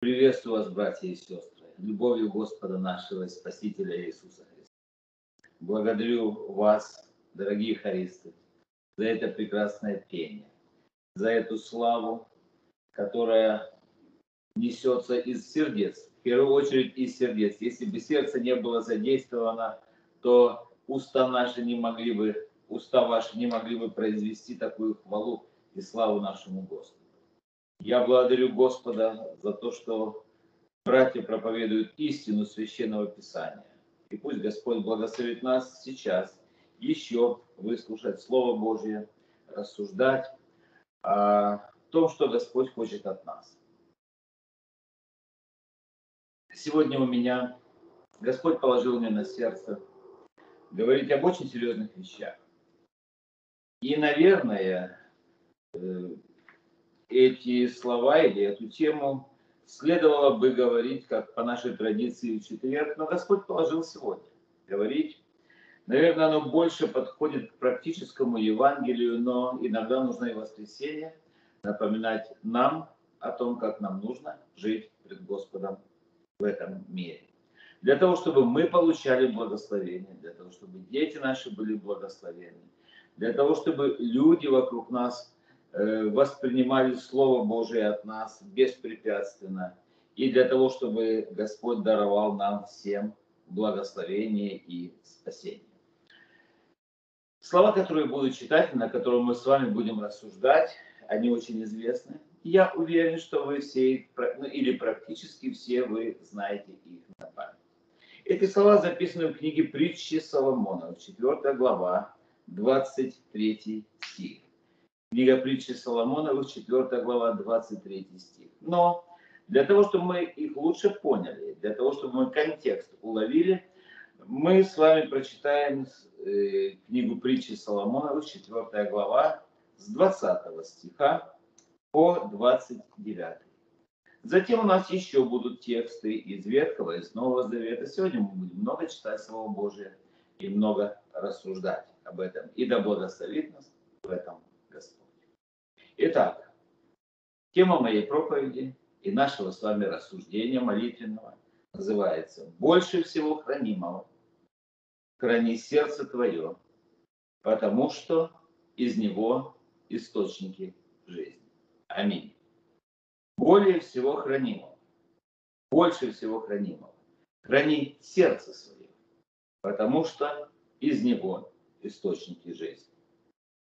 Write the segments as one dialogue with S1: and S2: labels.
S1: Приветствую вас, братья и сестры, любовью Господа нашего Спасителя Иисуса Христа. Благодарю вас, дорогие хористы, за это прекрасное пение, за эту славу, которая несется из сердец, в первую очередь из сердец. Если бы сердце не было задействовано, то уста наши не могли бы, уста ваши не могли бы произвести такую хвалу и славу нашему Господу. Я благодарю Господа за то, что братья проповедуют истину священного Писания. И пусть Господь благословит нас сейчас еще выслушать Слово Божье, рассуждать о том, что Господь хочет от нас. Сегодня у меня Господь положил мне на сердце говорить об очень серьезных вещах. И, наверное, э, эти слова или эту тему следовало бы говорить, как по нашей традиции в четверг, но Господь положил сегодня говорить. Наверное, оно больше подходит к практическому Евангелию, но иногда нужно и воскресенье напоминать нам о том, как нам нужно жить пред Господом в этом мире. Для того, чтобы мы получали благословение, для того, чтобы дети наши были благословены, для того, чтобы люди вокруг нас воспринимали Слово Божие от нас беспрепятственно, и для того, чтобы Господь даровал нам всем благословение и спасение. Слова, которые буду читать, на которые мы с вами будем рассуждать, они очень известны. Я уверен, что вы все, ну, или практически все вы знаете их на память. Эти слова записаны в книге притчи Соломона, 4 глава, 23 стих. Книга притчи Соломоновых, 4 глава, 23 стих. Но для того, чтобы мы их лучше поняли, для того, чтобы мы контекст уловили, мы с вами прочитаем э, книгу притчи Соломоновых, 4 глава, с 20 стиха по 29. Затем у нас еще будут тексты из Ветхого и из Нового Завета. Сегодня мы будем много читать Слово Божие и много рассуждать об этом. И да благословит нас в этом Итак, тема моей проповеди и нашего с вами рассуждения молитвенного называется «Больше всего хранимого храни сердце твое, потому что из него источники жизни». Аминь. Более всего хранимого, больше всего хранимого. Храни сердце свое, потому что из него источники жизни.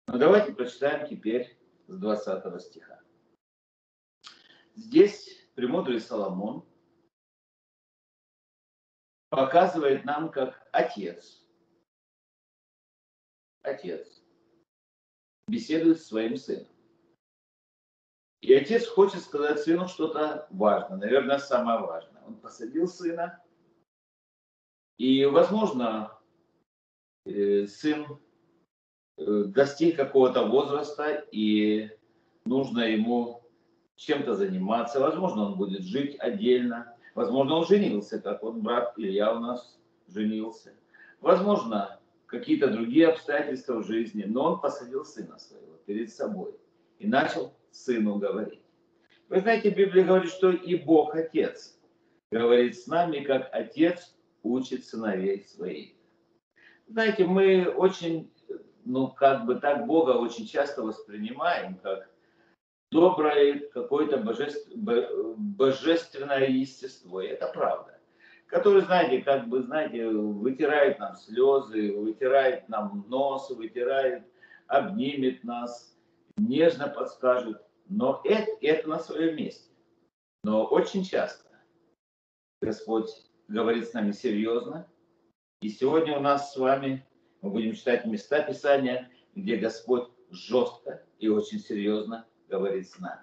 S1: Но давайте прочитаем теперь с 20 стиха. Здесь премудрый Соломон показывает нам, как отец, отец беседует с своим сыном. И отец хочет сказать сыну что-то важное, наверное, самое важное. Он посадил сына, и, возможно, э, сын достиг какого-то возраста и нужно ему чем-то заниматься. Возможно, он будет жить отдельно. Возможно, он женился, как вот брат Илья у нас женился. Возможно, какие-то другие обстоятельства в жизни, но он посадил сына своего перед собой и начал сыну говорить. Вы знаете, Библия говорит, что и Бог Отец говорит с нами, как Отец учит сыновей своих. Знаете, мы очень ну, как бы так Бога очень часто воспринимаем, как доброе какое-то божественное естество. И это правда. Который, знаете, как бы, знаете, вытирает нам слезы, вытирает нам нос, вытирает, обнимет нас, нежно подскажет. Но это, это на своем месте. Но очень часто Господь говорит с нами серьезно. И сегодня у нас с вами мы будем читать места Писания, где Господь жестко и очень серьезно говорит с нами.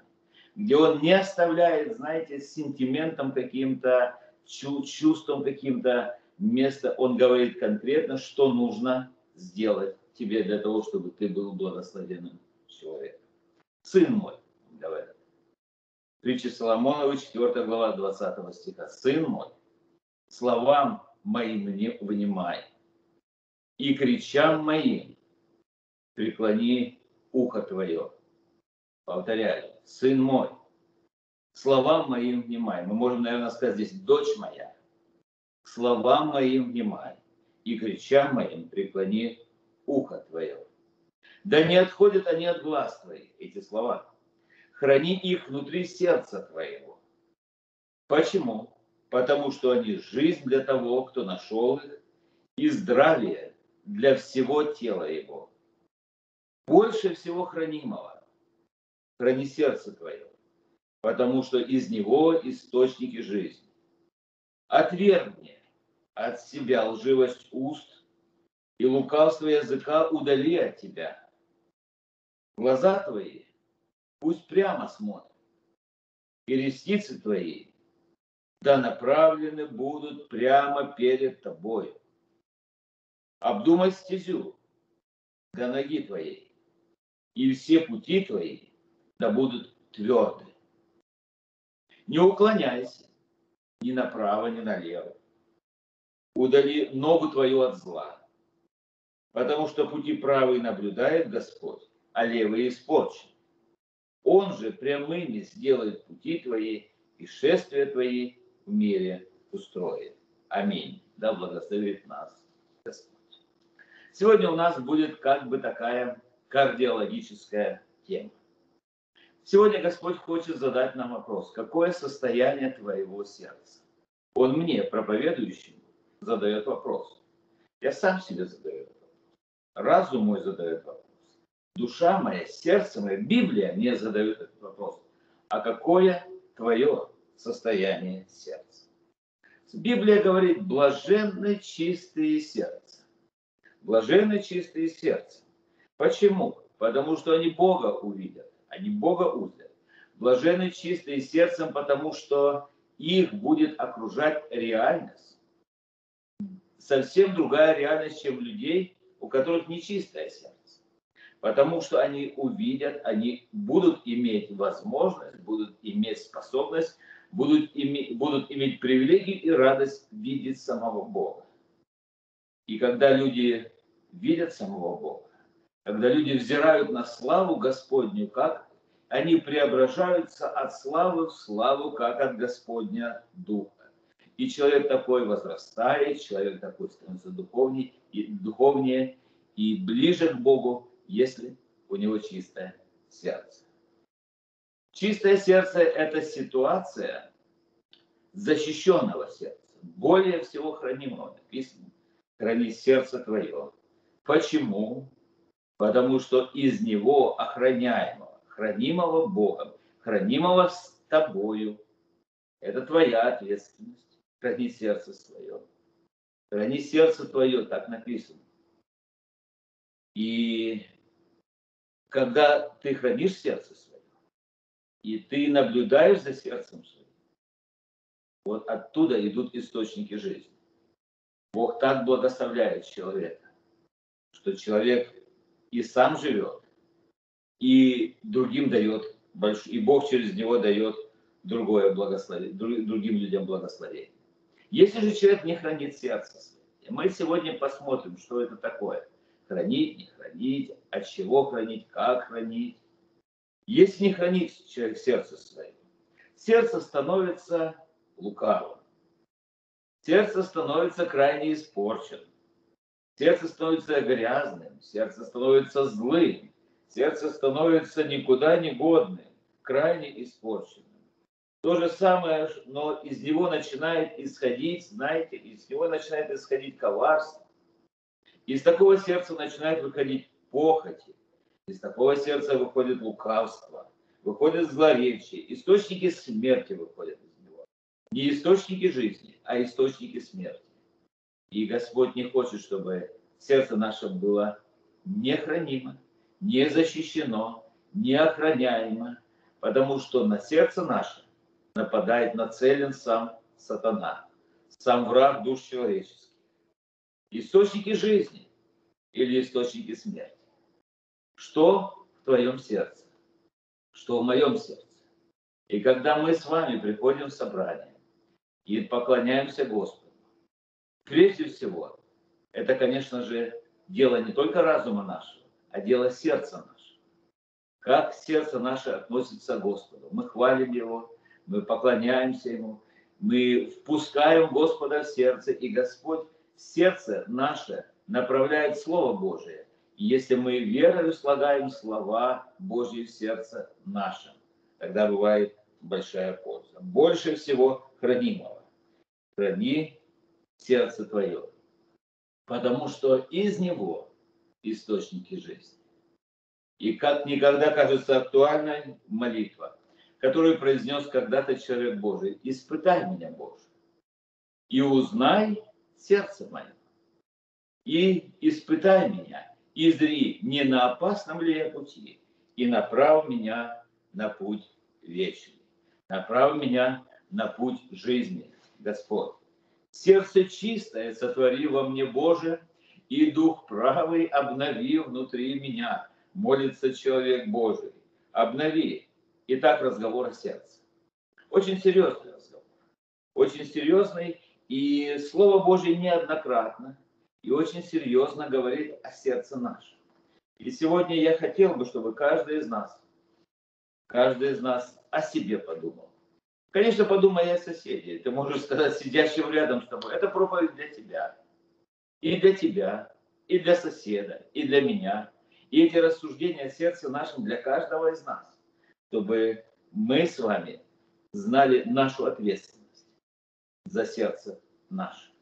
S1: Где Он не оставляет, знаете, сентиментом каким-то, чувством каким-то место. Он говорит конкретно, что нужно сделать тебе для того, чтобы ты был благословенным человеком. Сын мой, говорит. Притча Соломонова, 4 глава, 20 стиха. Сын мой, словам моим не внимай, и кричам моим преклони ухо твое. Повторяю, сын мой, словам моим внимай. Мы можем, наверное, сказать здесь, дочь моя, к словам моим внимай, и кричам моим преклони ухо твое. Да не отходят они от глаз твоих, эти слова. Храни их внутри сердца твоего. Почему? Потому что они жизнь для того, кто нашел их, и здравие для всего тела его. Больше всего хранимого храни сердце твое, потому что из него источники жизни. Отвергни от себя лживость уст и лукавство языка удали от тебя. Глаза твои пусть прямо смотрят, и ресницы твои да направлены будут прямо перед тобой. Обдумай стезю до ноги твоей, и все пути твои да будут тверды. Не уклоняйся ни направо, ни налево. Удали ногу твою от зла, потому что пути правые наблюдает Господь, а левые испорчен. Он же прямыми сделает пути твои и шествия твои в мире устроит. Аминь. Да благословит нас Господь. Сегодня у нас будет как бы такая кардиологическая тема. Сегодня Господь хочет задать нам вопрос, какое состояние твоего сердца? Он мне, проповедующему, задает вопрос. Я сам себе задаю вопрос. Разум мой задает вопрос. Душа моя, сердце мое, Библия мне задает этот вопрос. А какое твое состояние сердца? Библия говорит, блаженны чистые сердца. Блаженны чистые сердца. Почему? Потому что они Бога увидят, они Бога узрят. Блаженны чистые сердцем, потому что их будет окружать реальность. Совсем другая реальность, чем людей, у которых нечистое сердце потому что они увидят, они будут иметь возможность, будут иметь способность, будут, иметь, будут иметь привилегию и радость видеть самого Бога. И когда люди видят самого Бога, когда люди взирают на славу Господню, как они преображаются от славы в славу, как от Господня Духа. И человек такой возрастает, человек такой становится духовнее и, духовнее и ближе к Богу, если у него чистое сердце. Чистое сердце – это ситуация защищенного сердца, более всего хранимого. Написано, храни сердце твое. Почему? Потому что из него охраняемого, хранимого Богом, хранимого с тобою, это твоя ответственность. Храни сердце свое. Храни сердце твое, так написано. И когда ты хранишь сердце свое, и ты наблюдаешь за сердцем своим, вот оттуда идут источники жизни. Бог так благословляет человека, что человек и сам живет, и другим дает, и Бог через него дает другое благословение, другим людям благословение. Если же человек не хранит сердце свое, мы сегодня посмотрим, что это такое – хранить, не хранить, от чего хранить, как хранить. Если не хранить человек сердце свое, сердце становится лукавым, сердце становится крайне испорченным, сердце становится грязным, сердце становится злым, сердце становится никуда не годным, крайне испорченным. То же самое, но из него начинает исходить, знаете, из него начинает исходить коварство, из такого сердца начинает выходить похоти, из такого сердца выходит лукавство, выходит злоречие, источники смерти выходят из него. Не источники жизни, а источники смерти. И Господь не хочет, чтобы сердце наше было не хранимо, не защищено, не потому что на сердце наше нападает нацелен сам сатана, сам враг душ человеческих источники жизни или источники смерти. Что в твоем сердце? Что в моем сердце? И когда мы с вами приходим в собрание и поклоняемся Господу, прежде всего, это, конечно же, дело не только разума нашего, а дело сердца нашего. Как сердце наше относится к Господу. Мы хвалим Его, мы поклоняемся Ему, мы впускаем Господа в сердце, и Господь в сердце наше направляет Слово Божие. И если мы верою слагаем слова Божьи в сердце нашем, тогда бывает большая польза. Больше всего хранимого. Храни сердце твое, потому что из него источники жизни. И как никогда кажется актуальной молитва, которую произнес когда-то человек Божий. «Испытай меня, Боже, и узнай сердце мое, и испытай меня, и зри, не на опасном ли я пути, и направь меня на путь вечный, направь меня на путь жизни, Господь. Сердце чистое сотвори во мне, Боже, и дух правый обнови внутри меня, молится человек Божий. Обнови. Итак, разговор о сердце. Очень серьезный разговор. Очень серьезный, и Слово Божье неоднократно и очень серьезно говорит о сердце нашем. И сегодня я хотел бы, чтобы каждый из нас, каждый из нас о себе подумал. Конечно, подумай о соседе. Ты можешь сказать сидящим рядом с тобой, это проповедь для тебя. И для тебя, и для соседа, и для меня. И эти рассуждения о сердце нашем для каждого из нас, чтобы мы с вами знали нашу ответственность за сердце наше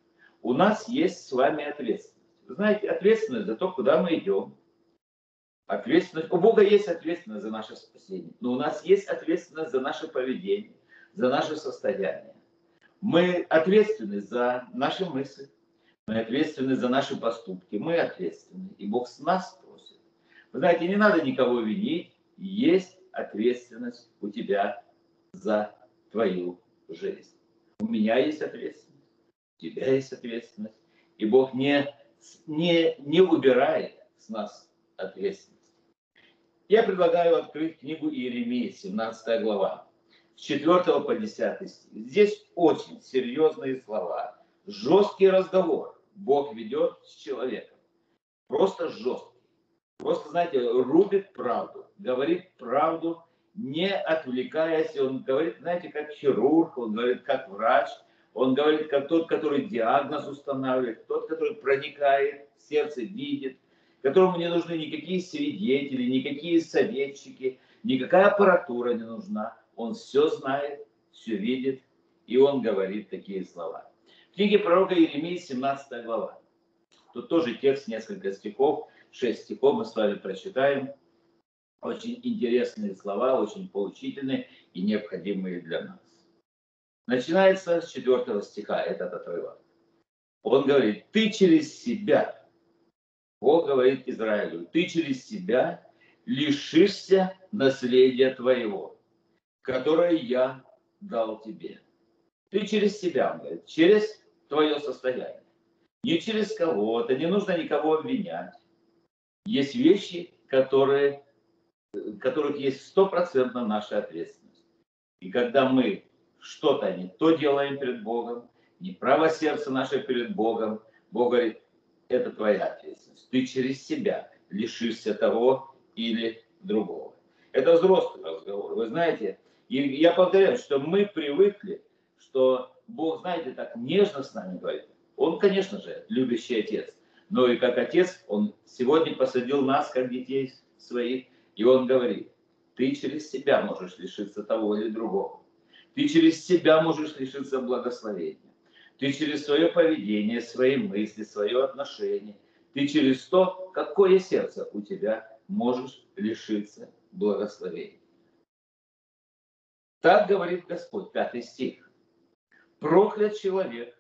S1: у нас есть с вами ответственность. Вы знаете, ответственность за то, куда мы идем. Ответственность, у Бога есть ответственность за наше спасение, но у нас есть ответственность за наше поведение, за наше состояние. Мы ответственны за наши мысли, мы ответственны за наши поступки, мы ответственны, и Бог с нас просит. Вы знаете, не надо никого винить, есть ответственность у тебя за твою жизнь. У меня есть ответственность тебя есть ответственность. И Бог не, не, не убирает с нас ответственность. Я предлагаю открыть книгу Иеремии, 17 глава, 4 по 10 стих. Здесь очень серьезные слова, жесткий разговор Бог ведет с человеком. Просто жесткий. Просто, знаете, рубит правду, говорит правду, не отвлекаясь. Он говорит, знаете, как хирург, он говорит, как врач – он говорит, как тот, который диагноз устанавливает, тот, который проникает в сердце, видит, которому не нужны никакие свидетели, никакие советчики, никакая аппаратура не нужна. Он все знает, все видит, и он говорит такие слова. В книге пророка Иеремии, 17 глава. Тут тоже текст, несколько стихов, шесть стихов мы с вами прочитаем. Очень интересные слова, очень поучительные и необходимые для нас. Начинается с четвертого стиха этот отрывок. Он говорит, ты через себя, Бог говорит Израилю, ты через себя лишишься наследия твоего, которое я дал тебе. Ты через себя, говорит, через твое состояние. Не через кого-то, не нужно никого обвинять. Есть вещи, которые, которых есть стопроцентно наша ответственность. И когда мы что-то не то делаем перед Богом, не право сердца наше перед Богом, Бог говорит, это твоя ответственность. Ты через себя лишишься того или другого. Это взрослый разговор. Вы знаете, и я повторяю, что мы привыкли, что Бог, знаете, так нежно с нами говорит. Он, конечно же, любящий отец. Но и как отец, он сегодня посадил нас, как детей своих, и он говорит, ты через себя можешь лишиться того или другого. Ты через себя можешь лишиться благословения. Ты через свое поведение, свои мысли, свое отношение, ты через то, какое сердце у тебя можешь лишиться благословения. Так говорит Господь, пятый стих. Проклят человек,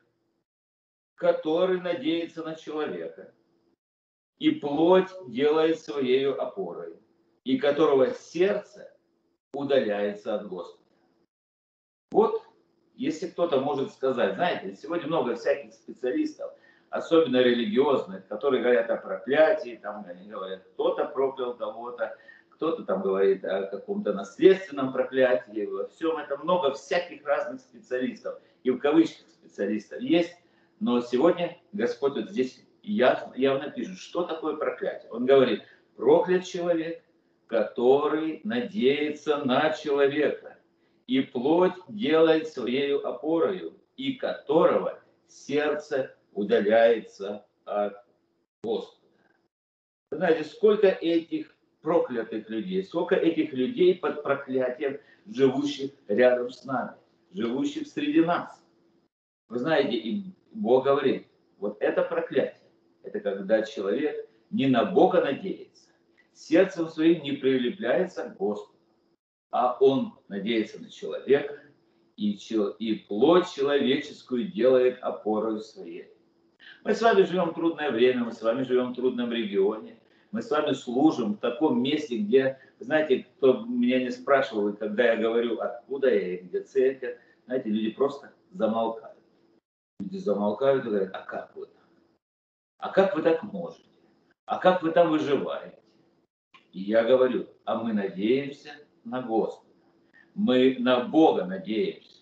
S1: который надеется на человека, и плоть делает своей опорой, и которого сердце удаляется от Господа. Вот, если кто-то может сказать, знаете, сегодня много всяких специалистов, особенно религиозных, которые говорят о проклятии, там они говорят, кто-то проклял кого-то, кто-то там говорит о каком-то наследственном проклятии, во всем это много всяких разных специалистов, и в кавычках специалистов есть, но сегодня Господь вот здесь явно, явно пишет, что такое проклятие. Он говорит, проклят человек, который надеется на человека, и плоть делает своей опорою, и которого сердце удаляется от Господа. знаете, сколько этих проклятых людей, сколько этих людей под проклятием, живущих рядом с нами, живущих среди нас. Вы знаете, и Бог говорит, вот это проклятие, это когда человек не на Бога надеется, сердцем своим не прилепляется к Господу, а он надеется на человека, и, и плоть человеческую делает опорой своей. Мы с вами живем трудное время, мы с вами живем в трудном регионе, мы с вами служим в таком месте, где, знаете, кто меня не спрашивал, и когда я говорю, откуда я где церковь, знаете, люди просто замолкают. Люди замолкают и говорят, а как вы так? А как вы так можете? А как вы там выживаете? И я говорю, а мы надеемся на Господа. Мы на Бога надеемся.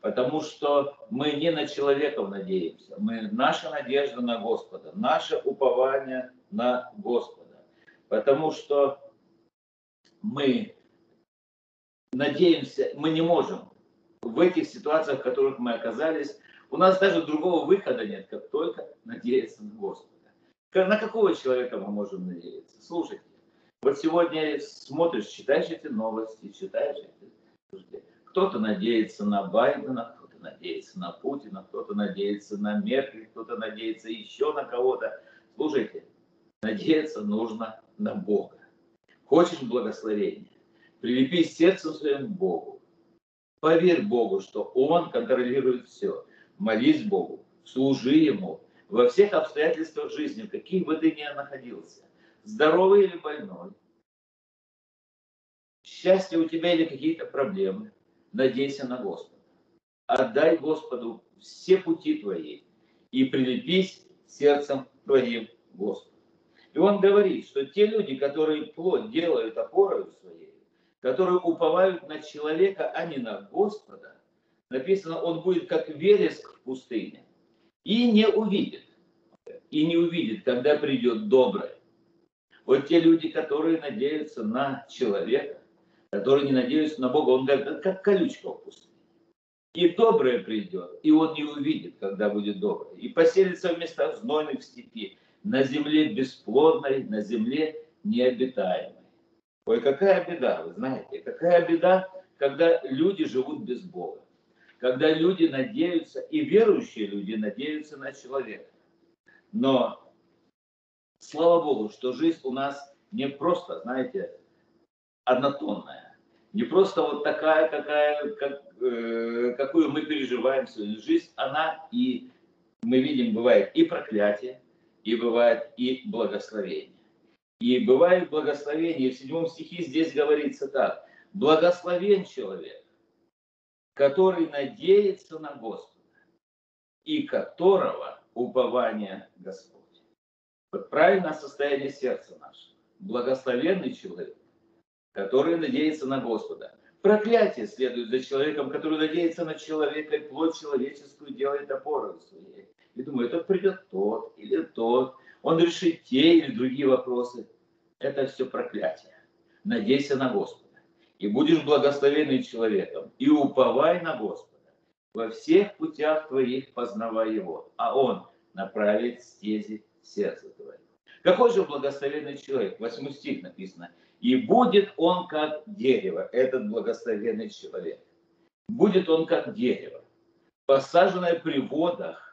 S1: Потому что мы не на человеков надеемся. Мы, наша надежда на Господа, наше упование на Господа. Потому что мы надеемся, мы не можем в этих ситуациях, в которых мы оказались, у нас даже другого выхода нет, как только надеяться на Господа. На какого человека мы можем надеяться? Слушайте, вот сегодня смотришь, читаешь эти новости, читаешь эти... Кто-то надеется на Байдена, кто-то надеется на Путина, кто-то надеется на Меркель, кто-то надеется еще на кого-то. Слушайте, надеяться нужно на Бога. Хочешь благословения? Прилепи сердцем своим к Богу. Поверь Богу, что Он контролирует все. Молись Богу, служи Ему во всех обстоятельствах жизни, каких бы ты ни находился здоровый или больной, счастье у тебя или какие-то проблемы, надейся на Господа. Отдай Господу все пути твои и прилепись сердцем твоим Господу. И он говорит, что те люди, которые плоть делают опорой своей, которые уповают на человека, а не на Господа, написано, он будет как вереск в пустыне и не увидит, и не увидит, когда придет доброе вот те люди, которые надеются на человека, которые не надеются на Бога, он как, как колючка в пустыне. И доброе придет, и он не увидит, когда будет доброе. И поселится в местах знойных степи, на земле бесплодной, на земле необитаемой. Ой, какая беда, вы знаете, какая беда, когда люди живут без Бога. Когда люди надеются, и верующие люди надеются на человека. Но слава Богу, что жизнь у нас не просто, знаете, однотонная. Не просто вот такая, какая, как, э, какую мы переживаем свою жизнь. Она и, мы видим, бывает и проклятие, и бывает и благословение. И бывает благословение. В седьмом стихе здесь говорится так. Благословен человек, который надеется на Господа и которого упование Господь. Вот правильное состояние сердца нашего. Благословенный человек, который надеется на Господа. Проклятие следует за человеком, который надеется на человека, и плоть человеческую делает опорой своей. И думает, это придет тот или тот, он решит те или другие вопросы. Это все проклятие. Надейся на Господа. И будешь благословенным человеком. И уповай на Господа. Во всех путях твоих познавай Его. А Он направит стези сердце твое. Какой же благословенный человек? Восьмой стих написано. И будет он как дерево, этот благословенный человек. Будет он как дерево, посаженное при водах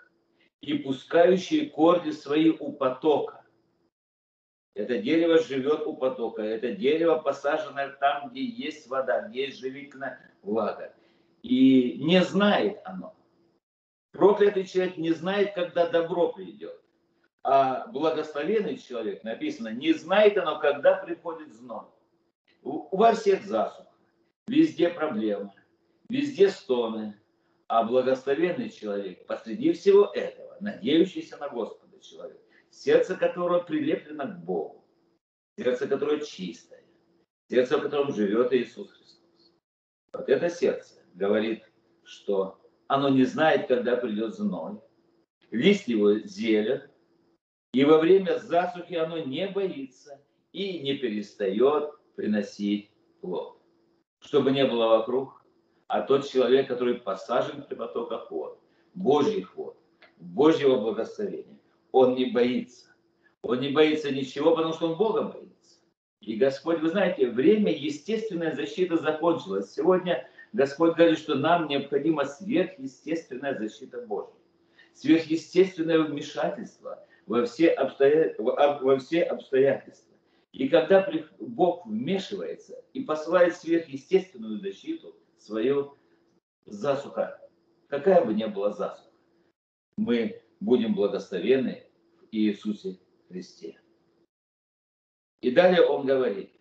S1: и пускающее корни свои у потока. Это дерево живет у потока. Это дерево, посаженное там, где есть вода, где есть живительная влага. И не знает оно. Проклятый человек не знает, когда добро придет. А благословенный человек, написано, не знает оно, когда приходит зной. У, во всех засух, везде проблемы, везде стоны. А благословенный человек посреди всего этого, надеющийся на Господа человек, сердце которого прилеплено к Богу, сердце которое чистое, сердце, в котором живет Иисус Христос. Вот это сердце говорит, что оно не знает, когда придет зной, лист его зелен, и во время засухи оно не боится и не перестает приносить плод. Чтобы не было вокруг, а тот человек, который посажен при потоках вод, Божьих вод, Божьего благословения, он не боится. Он не боится ничего, потому что он Бога боится. И Господь, вы знаете, время естественная защита закончилась. Сегодня Господь говорит, что нам необходима сверхъестественная защита Божья. Сверхъестественное вмешательство во все, обстоя... во все обстоятельства. И когда Бог вмешивается и посылает сверхъестественную защиту, свою засуха, какая бы ни была засуха, мы будем благословены в Иисусе Христе. И далее он говорит,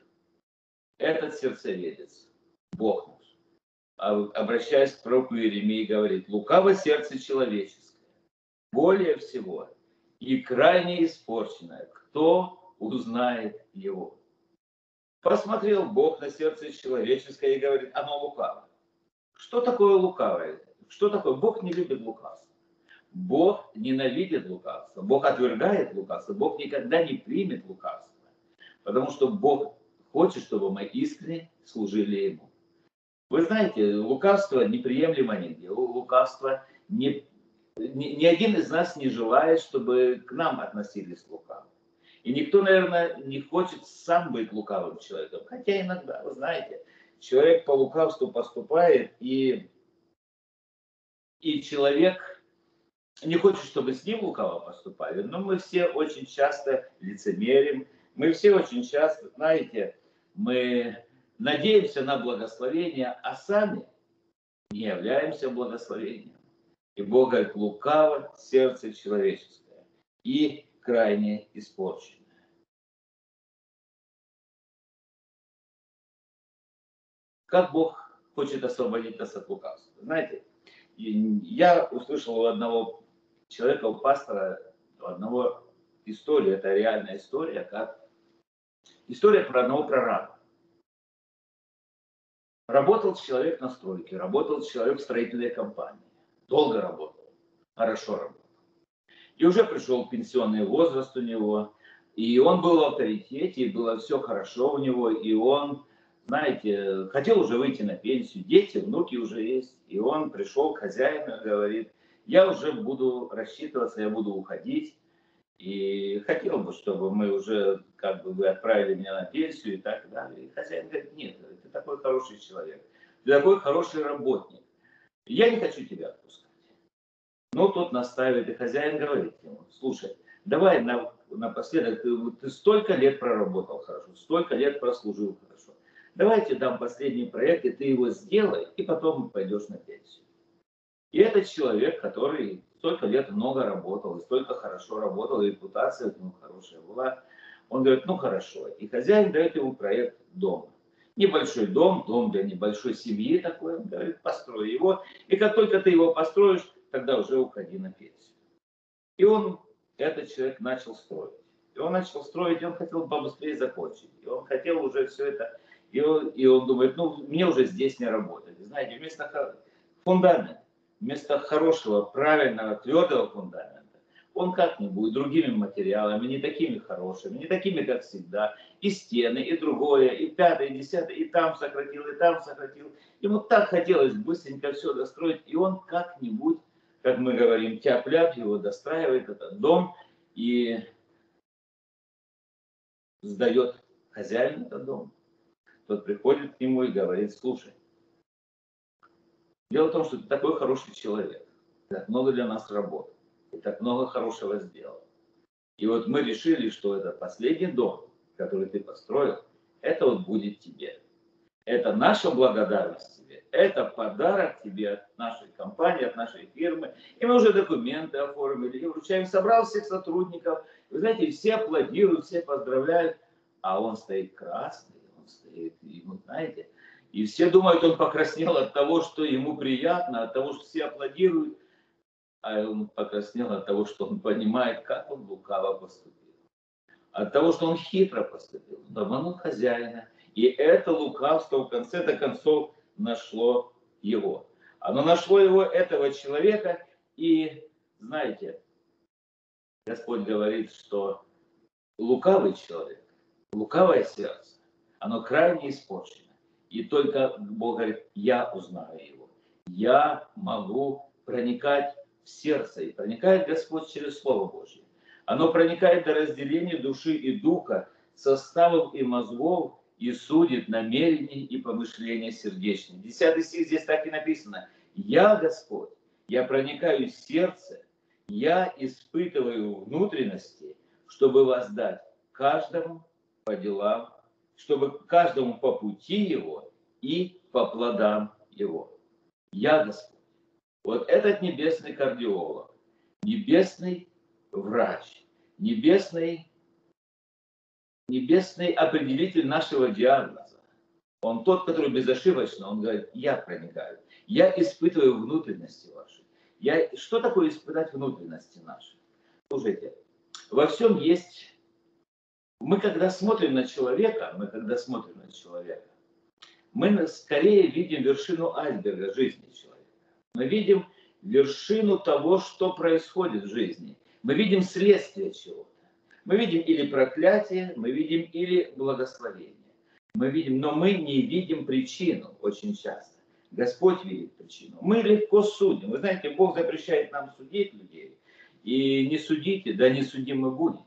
S1: этот сердцеведец, Бог наш, обращаясь к пророку Иеремии, говорит, лукаво сердце человеческое, более всего и крайне испорченное, кто узнает его? Посмотрел Бог на сердце человеческое и говорит, оно лукаво. Что такое лукавое? Что такое? Бог не любит лукавство. Бог ненавидит лукавство. Бог отвергает лукавство. Бог никогда не примет лукавство. Потому что Бог хочет, чтобы мы искренне служили Ему. Вы знаете, лукавство неприемлемо нигде. Лукавство не, ни, ни один из нас не желает, чтобы к нам относились лукаво. И никто, наверное, не хочет сам быть лукавым человеком. Хотя иногда, вы знаете, человек по лукавству поступает, и, и человек не хочет, чтобы с ним лукаво поступали, но мы все очень часто лицемерим, мы все очень часто, знаете, мы надеемся на благословение, а сами не являемся благословением. И Бог говорит, лукаво сердце человеческое и крайне испорчено. Как Бог хочет освободить нас от лукавства? Знаете, я услышал у одного человека, у пастора, одного историю, это реальная история, как история про одного прораба. Работал человек на стройке, работал человек в строительной компании. Долго работал, хорошо работал. И уже пришел пенсионный возраст у него, и он был в авторитете, и было все хорошо у него, и он знаете, хотел уже выйти на пенсию, дети, внуки уже есть. И он пришел к хозяину и говорит, я уже буду рассчитываться, я буду уходить. И хотел бы, чтобы мы уже, как бы, вы отправили меня на пенсию и так далее. И хозяин говорит, нет, ты такой хороший человек, ты такой хороший работник. Я не хочу тебя отпускать. Но тот настаивает, и хозяин говорит ему, слушай, давай на, напоследок, ты, ты столько лет проработал хорошо, столько лет прослужил хорошо давайте дам последний проект, и ты его сделай, и потом пойдешь на пенсию. И этот человек, который столько лет много работал, и столько хорошо работал, и репутация у него хорошая была, он говорит, ну хорошо. И хозяин дает ему проект дома. Небольшой дом, дом для небольшой семьи такой, он говорит, построй его. И как только ты его построишь, тогда уже уходи на пенсию. И он, этот человек начал строить. И он начал строить, и он хотел побыстрее закончить. И он хотел уже все это и он, и он думает, ну, мне уже здесь не работать. Знаете, вместо фундамента, вместо хорошего, правильного, твердого фундамента, он как-нибудь другими материалами, не такими хорошими, не такими, как всегда, и стены, и другое, и пятое, и десятое, и там сократил, и там сократил. Ему так хотелось быстренько все достроить, и он как-нибудь, как мы говорим, тяп-ляп его достраивает, этот дом, и сдает хозяин этот дом тот приходит к нему и говорит, слушай, дело в том, что ты такой хороший человек, ты так много для нас работал, ты так много хорошего сделал. И вот мы решили, что это последний дом, который ты построил, это вот будет тебе. Это наша благодарность тебе. Это подарок тебе от нашей компании, от нашей фирмы. И мы уже документы оформили, и вручаем. Собрал всех сотрудников. Вы знаете, все аплодируют, все поздравляют. А он стоит красный стоит, и, ну, знаете, и все думают, он покраснел от того, что ему приятно, от того, что все аплодируют, а он покраснел от того, что он понимает, как он лукаво поступил. От того, что он хитро поступил, он обманул хозяина. И это лукавство в конце-то концов нашло его. Оно нашло его, этого человека, и, знаете, Господь говорит, что лукавый человек, лукавое сердце, оно крайне испорчено. И только Бог говорит, я узнаю его. Я могу проникать в сердце. И проникает Господь через Слово Божье. Оно проникает до разделения души и духа, составов и мозгов, и судит намерения и помышления сердечные. Десятый стих здесь так и написано. Я Господь, я проникаю в сердце, я испытываю внутренности, чтобы воздать каждому по делам, чтобы каждому по пути его и по плодам его. Я Господь. Вот этот небесный кардиолог, небесный врач, небесный, небесный определитель нашего диагноза. Он тот, который безошибочно, он говорит, я проникаю, я испытываю внутренности ваши. Я, что такое испытать внутренности наши? Слушайте, во всем есть... Мы когда смотрим на человека, мы когда смотрим на человека, мы скорее видим вершину айсберга жизни человека. Мы видим вершину того, что происходит в жизни. Мы видим следствие чего-то. Мы видим или проклятие, мы видим или благословение. Мы видим, но мы не видим причину очень часто. Господь видит причину. Мы легко судим. Вы знаете, Бог запрещает нам судить людей. И не судите, да не судимы будете.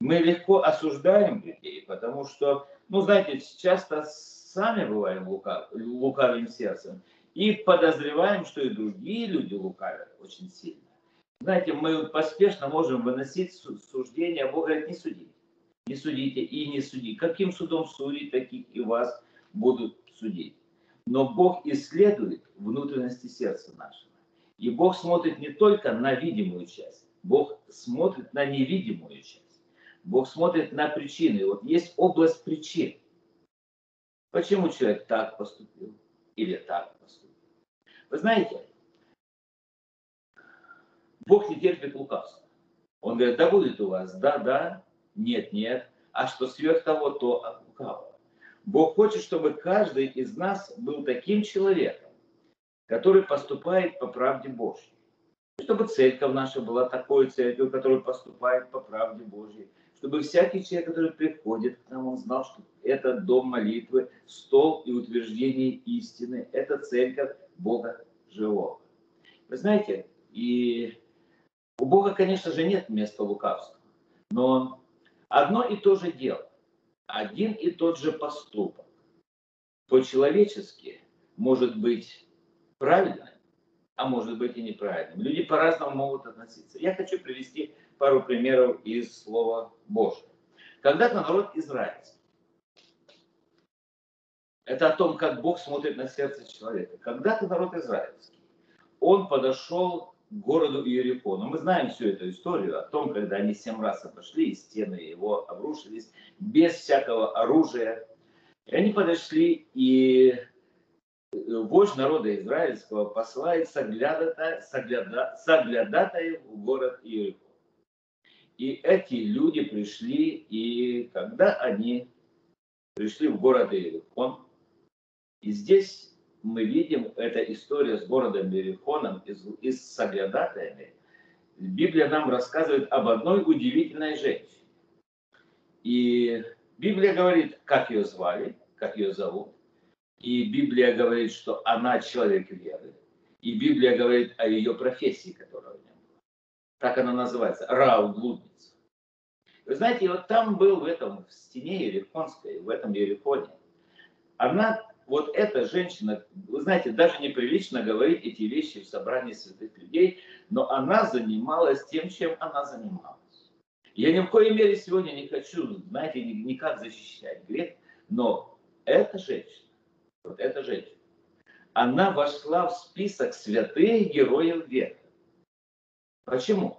S1: Мы легко осуждаем людей, потому что, ну, знаете, часто сами бываем лукав, лукавым сердцем и подозреваем, что и другие люди лукавят очень сильно. Знаете, мы поспешно можем выносить суждение, Бог говорит, не судите. Не судите и не судите. Каким судом судить, таких и вас будут судить. Но Бог исследует внутренности сердца нашего. И Бог смотрит не только на видимую часть, Бог смотрит на невидимую часть. Бог смотрит на причины. Вот есть область причин. Почему человек так поступил или так поступил? Вы знаете, Бог не терпит лукавства. Он говорит, да будет у вас, да, да, нет, нет, а что сверх того, то от лукавого. Бог хочет, чтобы каждый из нас был таким человеком, который поступает по правде Божьей. Чтобы церковь наша была такой церковью, которая поступает по правде Божьей. Чтобы всякий человек, который приходит к нам, он знал, что это дом молитвы, стол и утверждение истины. Это церковь Бога живого. Вы знаете, и у Бога, конечно же, нет места лукавства, но одно и то же дело, один и тот же поступок по-человечески может быть правильным, а может быть и неправильным. Люди по-разному могут относиться. Я хочу привести пару примеров из Слова Божьего. Когда-то народ израильский. Это о том, как Бог смотрит на сердце человека. Когда-то народ израильский. Он подошел городу Иерихону. Мы знаем всю эту историю о том, когда они семь раз обошли, и стены его обрушились без всякого оружия. И они подошли, и вождь народа израильского посылает соглядата, согляда, соглядатаев в город Иерихон. И эти люди пришли, и когда они пришли в город Иерихон, и здесь мы видим, эта история с городом Мерихоном и, и с соглядатаями, Библия нам рассказывает об одной удивительной женщине. И Библия говорит, как ее звали, как ее зовут. И Библия говорит, что она человек веры. И Библия говорит о ее профессии, которая у нее. Так она называется, Рау, блудница. Вы знаете, вот там был в этом, в стене Ерехонской, в этом Ерехоне, она вот эта женщина, вы знаете, даже неприлично говорить эти вещи в собрании святых людей, но она занималась тем, чем она занималась. Я ни в коей мере сегодня не хочу, знаете, никак защищать грех, но эта женщина, вот эта женщина, она вошла в список святых героев века. Почему?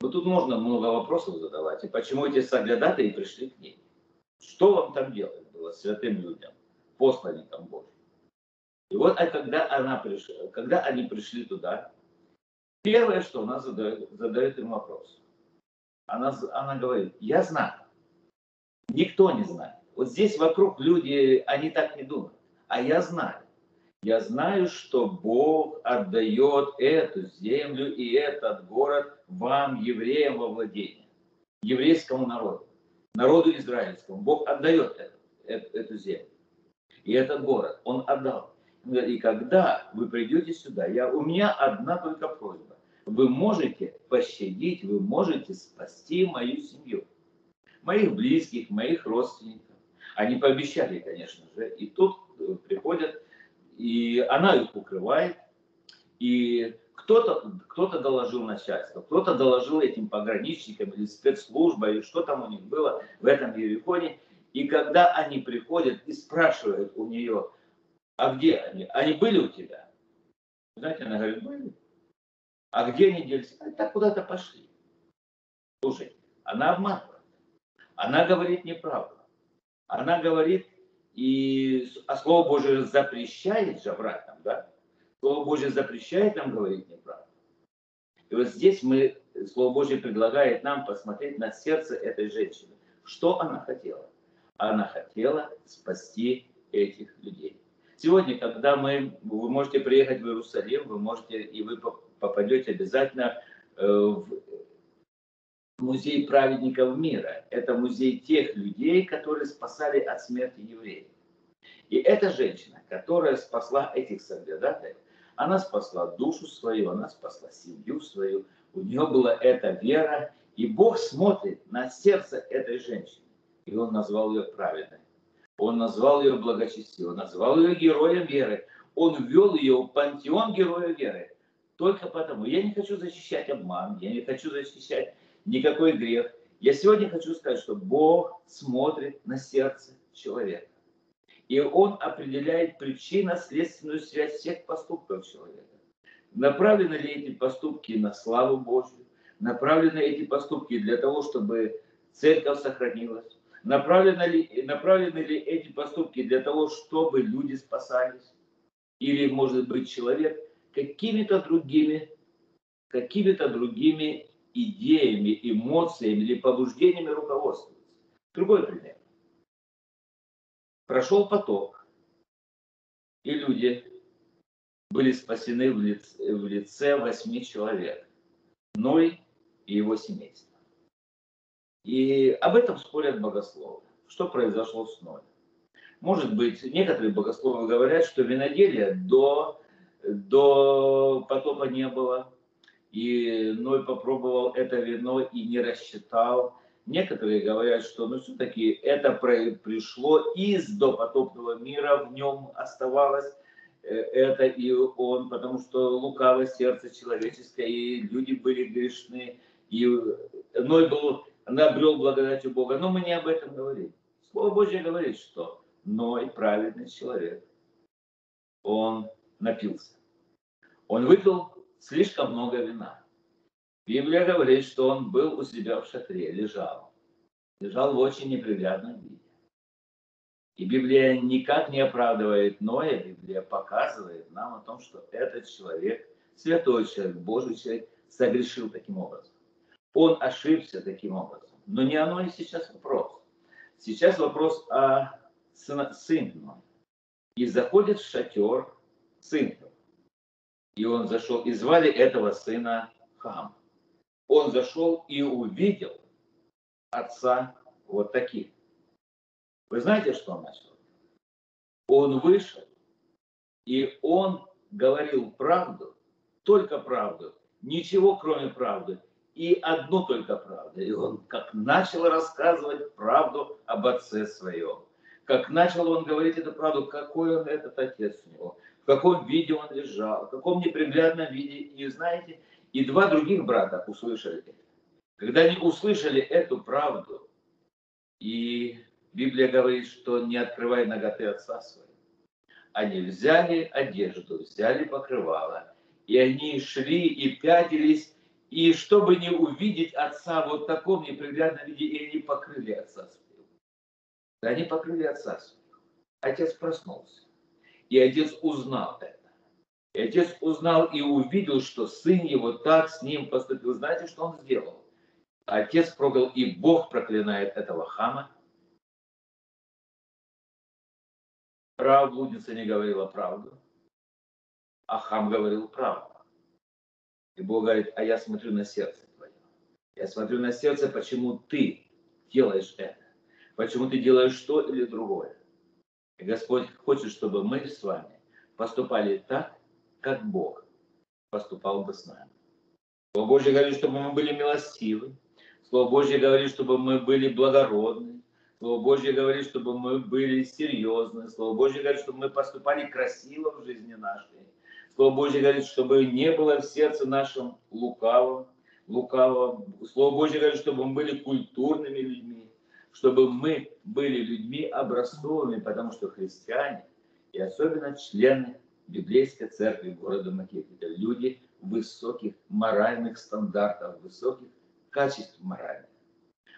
S1: Вот тут можно много вопросов задавать. И почему эти соглядатые пришли к ней? Что вам там делать? было святым людям, посланникам Божьим. И вот а когда, она пришла, когда они пришли туда, первое, что она задает, задает им вопрос. Она, она говорит, я знаю, никто не знает. Вот здесь вокруг люди, они так не думают. А я знаю. Я знаю, что Бог отдает эту землю и этот город вам, евреям, во владение. Еврейскому народу. Народу израильскому. Бог отдает это эту землю. и этот город. Он отдал. И когда вы придете сюда, я, у меня одна только просьба. Вы можете пощадить, вы можете спасти мою семью, моих близких, моих родственников. Они пообещали, конечно же, и тут э, приходят, и она их укрывает, и кто-то кто доложил начальство, кто-то доложил этим пограничникам или спецслужбой, или что там у них было в этом Ерехоне. И когда они приходят и спрашивают у нее, а где они? Они были у тебя? Знаете, она говорит, были. А где они делись? Они так куда-то пошли. Слушай, она обманывает. Она говорит неправду. Она говорит, и, а Слово Божие запрещает же брать нам, да? Слово Божие запрещает нам говорить неправду. И вот здесь мы, Слово Божье предлагает нам посмотреть на сердце этой женщины. Что она хотела? Она хотела спасти этих людей. Сегодня, когда мы, вы можете приехать в Иерусалим, вы можете, и вы попадете обязательно э, в музей праведников мира. Это музей тех людей, которые спасали от смерти евреев. И эта женщина, которая спасла этих соглядатаев, она спасла душу свою, она спасла семью свою. У нее была эта вера. И Бог смотрит на сердце этой женщины. И Он назвал ее праведной. Он назвал ее благочестивой. Он назвал ее героем веры. Он ввел ее в пантеон героя веры. Только потому. Я не хочу защищать обман. Я не хочу защищать никакой грех. Я сегодня хочу сказать, что Бог смотрит на сердце человека. И он определяет причинно-следственную связь всех поступков человека. Направлены ли эти поступки на славу Божью? Направлены эти поступки для того, чтобы церковь сохранилась? Направлены ли, направлены ли эти поступки для того, чтобы люди спасались? Или, может быть, человек какими-то другими, какими-то другими идеями, эмоциями или побуждениями руководствуется? Другой пример. Прошел поток, и люди были спасены в лице, в лице восьми человек. Ной и его семейство. И об этом спорят богословы. Что произошло с Ноем? Может быть, некоторые богословы говорят, что виноделия до, до потопа не было, и Ной попробовал это вино и не рассчитал, Некоторые говорят, что ну, все-таки это пришло из допотопного мира, в нем оставалось э, это и он, потому что лукавое сердце человеческое, и люди были грешны, и Ной был, набрел благодатью Бога. Но мы не об этом говорим. Слово Божье говорит, что Ной праведный человек. Он напился. Он выпил слишком много вина. Библия говорит, что он был у себя в шатре, лежал. Лежал в очень неприглядном виде. И Библия никак не оправдывает Ноя, Библия показывает нам о том, что этот человек, святой человек, Божий человек, согрешил таким образом. Он ошибся таким образом. Но не оно и сейчас вопрос. Сейчас вопрос о сыне Ноя. И заходит в шатер сын. И он зашел, и звали этого сына Хам он зашел и увидел отца вот таких. Вы знаете, что он начал? Он вышел, и он говорил правду, только правду, ничего кроме правды, и одну только правду. И он как начал рассказывать правду об отце своем, как начал он говорить эту правду, какой он этот отец у него, в каком виде он лежал, в каком неприглядном виде. И знаете, и два других брата услышали. Когда они услышали эту правду, и Библия говорит, что не открывай ноготы отца своего, они взяли одежду, взяли покрывало, и они шли и пятились, и чтобы не увидеть отца вот в таком неприглядном виде, и они покрыли отца своего. Они покрыли отца своего. Отец проснулся, и отец узнал это. И отец узнал и увидел, что сын его так с ним поступил. Знаете, что он сделал? Отец проклял, и Бог проклинает этого хама. Прав блудница не говорила правду, а хам говорил правду. И Бог говорит, а я смотрю на сердце твое. Я смотрю на сердце, почему ты делаешь это. Почему ты делаешь то или другое. И Господь хочет, чтобы мы с вами поступали так, как Бог поступал бы с нами. Слово Божье говорит, чтобы мы были милостивы. Слово Божье говорит, чтобы мы были благородны. Слово Божье говорит, чтобы мы были серьезны. Слово Божье говорит, чтобы мы поступали красиво в жизни нашей. Слово Божье говорит, чтобы не было в сердце нашем лукавого, лукавого. Слово Божье говорит, чтобы мы были культурными людьми, чтобы мы были людьми образцовыми, потому что христиане, и особенно члены библейской церкви города Макет, это люди высоких моральных стандартов, высоких качеств моральных.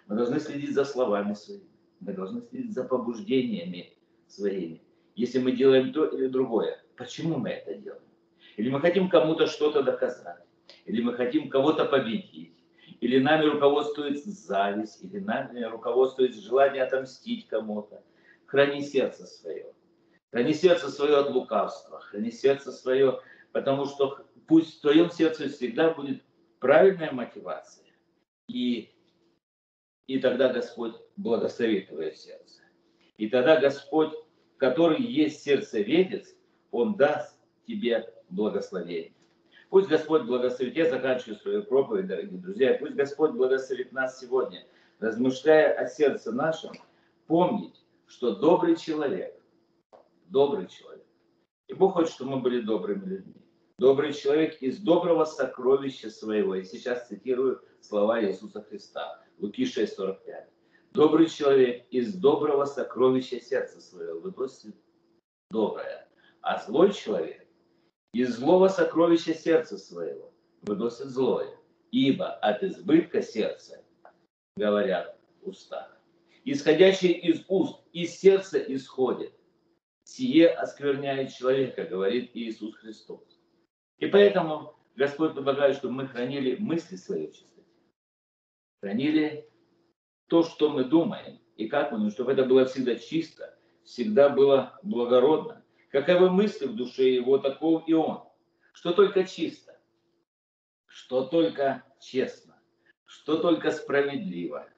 S1: Мы должны следить за словами своими, мы должны следить за побуждениями своими. Если мы делаем то или другое, почему мы это делаем? Или мы хотим кому-то что-то доказать, или мы хотим кого-то победить, или нами руководствует зависть, или нами руководствует желание отомстить кому-то. Храни сердце свое. Храни сердце свое от лукавства, храни сердце свое, потому что пусть в твоем сердце всегда будет правильная мотивация. И, и тогда Господь благословит твое сердце. И тогда Господь, который есть сердцеведец, Он даст тебе благословение. Пусть Господь благословит. Я заканчиваю свою проповедь, дорогие друзья. Пусть Господь благословит нас сегодня, размышляя о сердце нашем, помнить, что добрый человек, добрый человек, и Бог хочет, чтобы мы были добрыми людьми. Добрый человек из доброго сокровища своего. И сейчас цитирую слова Иисуса Христа. Луки 6,45. Добрый человек из доброго сокровища сердца своего выносит доброе. А злой человек из злого сокровища сердца своего выносит злое, ибо от избытка сердца говорят уста. Исходящие из уст, из сердца исходит. Сие оскверняет человека, говорит Иисус Христос. И поэтому Господь предлагает, чтобы мы хранили мысли своей в чистоте. Хранили то, что мы думаем, и как мы, чтобы это было всегда чисто, всегда было благородно, Каковы мысли в душе его, таков и он. Что только чисто, что только честно, что только справедливо,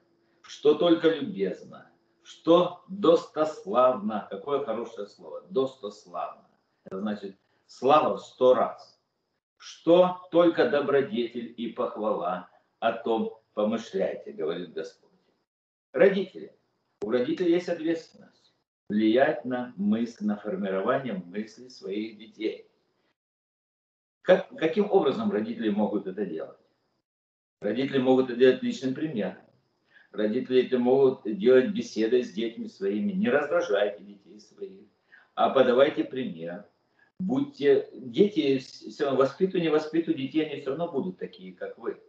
S1: что только любезно, что достославно. Какое хорошее слово. Достославно. Это значит слава сто раз. Что только добродетель и похвала о том помышляйте, говорит Господь. Родители. У родителей есть ответственность влиять на мысль, на формирование мыслей своих детей. Как, каким образом родители могут это делать? Родители могут это делать личным примером. Родители это могут делать беседой с детьми своими. Не раздражайте детей своих, а подавайте пример. Будьте, дети, все равно воспитываю, не воспитываю детей, они все равно будут такие, как вы.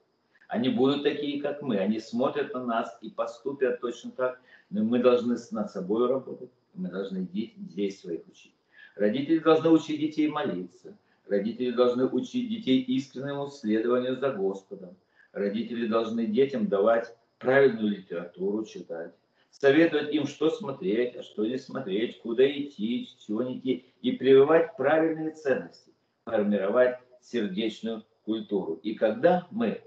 S1: Они будут такие, как мы. Они смотрят на нас и поступят точно так. Но мы должны над собой работать мы должны детей своих учить. Родители должны учить детей молиться. Родители должны учить детей искреннему следованию за Господом. Родители должны детям давать правильную литературу читать. Советовать им, что смотреть, а что не смотреть, куда идти, чего не идти. И прививать правильные ценности. Формировать сердечную культуру. И когда мы,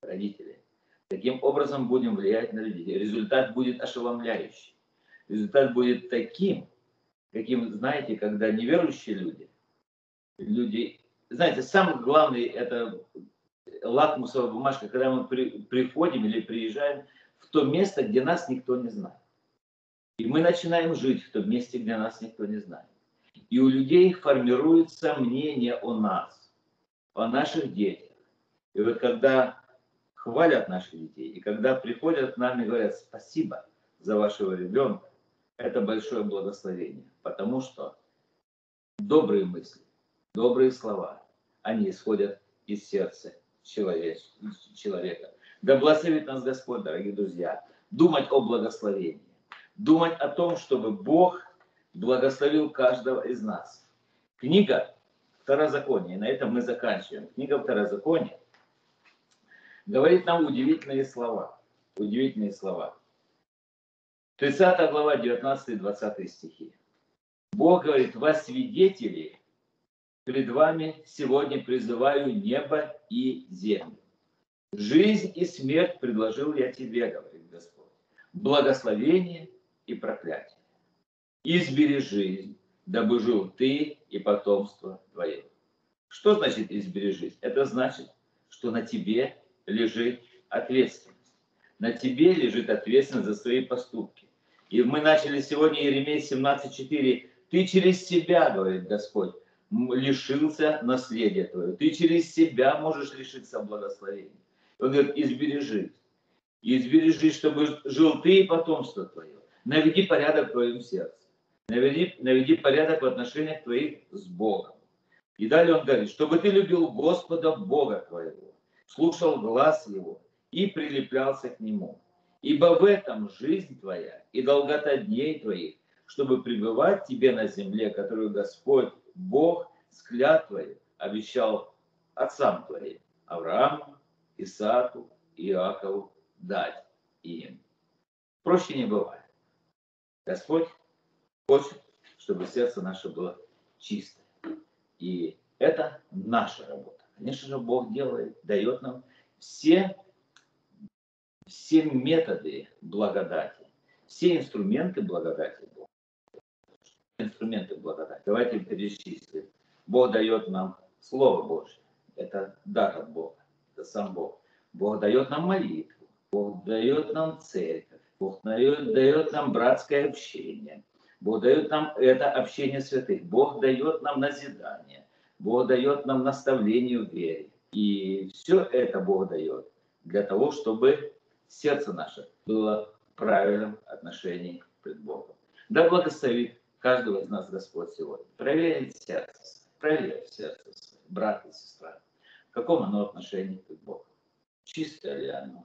S1: родители, таким образом будем влиять на людей, результат будет ошеломляющий результат будет таким, каким, знаете, когда неверующие люди, люди, знаете, самое главное это лакмусовая бумажка, когда мы при, приходим или приезжаем в то место, где нас никто не знает. И мы начинаем жить в том месте, где нас никто не знает. И у людей формируется мнение о нас, о наших детях. И вот когда хвалят наших детей, и когда приходят к нам и говорят спасибо за вашего ребенка, это большое благословение, потому что добрые мысли, добрые слова, они исходят из сердца человека. Да благословит нас Господь, дорогие друзья, думать о благословении, думать о том, чтобы Бог благословил каждого из нас. Книга Второзакония, на этом мы заканчиваем. Книга Второзакония говорит нам удивительные слова. Удивительные слова. 30 глава, 19-20 стихи. Бог говорит, вас свидетели, пред вами сегодня призываю небо и землю. Жизнь и смерть предложил я тебе, говорит Господь. Благословение и проклятие. избери жизнь, дабы жил ты и потомство твое. Что значит избери жизнь? Это значит, что на тебе лежит ответственность. На тебе лежит ответственность за свои поступки. И мы начали сегодня Еремей 17.4. Ты через себя, говорит Господь, лишился наследия твоего. Ты через себя можешь лишиться благословения. Он говорит, избережи. Избережи, чтобы жил ты и потомство твое. Наведи порядок в твоем сердце. Наведи, наведи порядок в отношениях твоих с Богом. И далее он говорит, чтобы ты любил Господа Бога твоего, слушал глаз Его и прилеплялся к Нему. Ибо в этом жизнь твоя и долгота дней твоих, чтобы пребывать тебе на земле, которую Господь, Бог, с клятвой обещал отцам твоим, Аврааму, Исааку, Иакову дать им. Проще не бывает. Господь хочет, чтобы сердце наше было чистое. И это наша работа. Конечно же, Бог делает, дает нам все, все методы благодати, все инструменты благодати Бога. Инструменты благодати. Давайте перечислим. Бог дает нам Слово Божье. Это дар от Бога. Это сам Бог. Бог дает нам молитву. Бог дает нам церковь. Бог дает, дает нам братское общение. Бог дает нам это общение святых. Бог дает нам назидание. Бог дает нам наставление в вере. И все это Бог дает для того, чтобы сердце наше было в правильном отношении пред Богом. Да благословит каждого из нас Господь сегодня. Проверить сердце, проверить сердце свое, брат и сестра. В каком оно отношении к Богу? Чистое ли оно?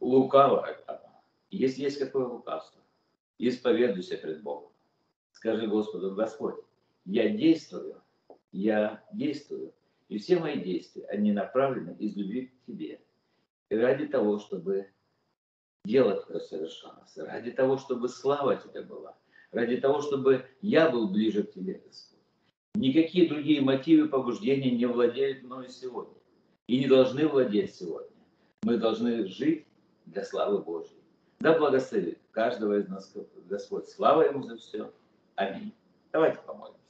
S1: Лукавое оно? Если есть какое лукавство, исповедуйся пред Богом. Скажи Господу, Господь, я действую, я действую, и все мои действия, они направлены из любви к Тебе. Ради того, чтобы дело Твое совершалось, ради того, чтобы слава Тебе была, ради того, чтобы я был ближе к Тебе, Господь. Никакие другие мотивы побуждения не владеют мною сегодня и не должны владеть сегодня. Мы должны жить для славы Божьей. Да благословит каждого из нас Господь. Слава Ему за все. Аминь. Давайте помолимся.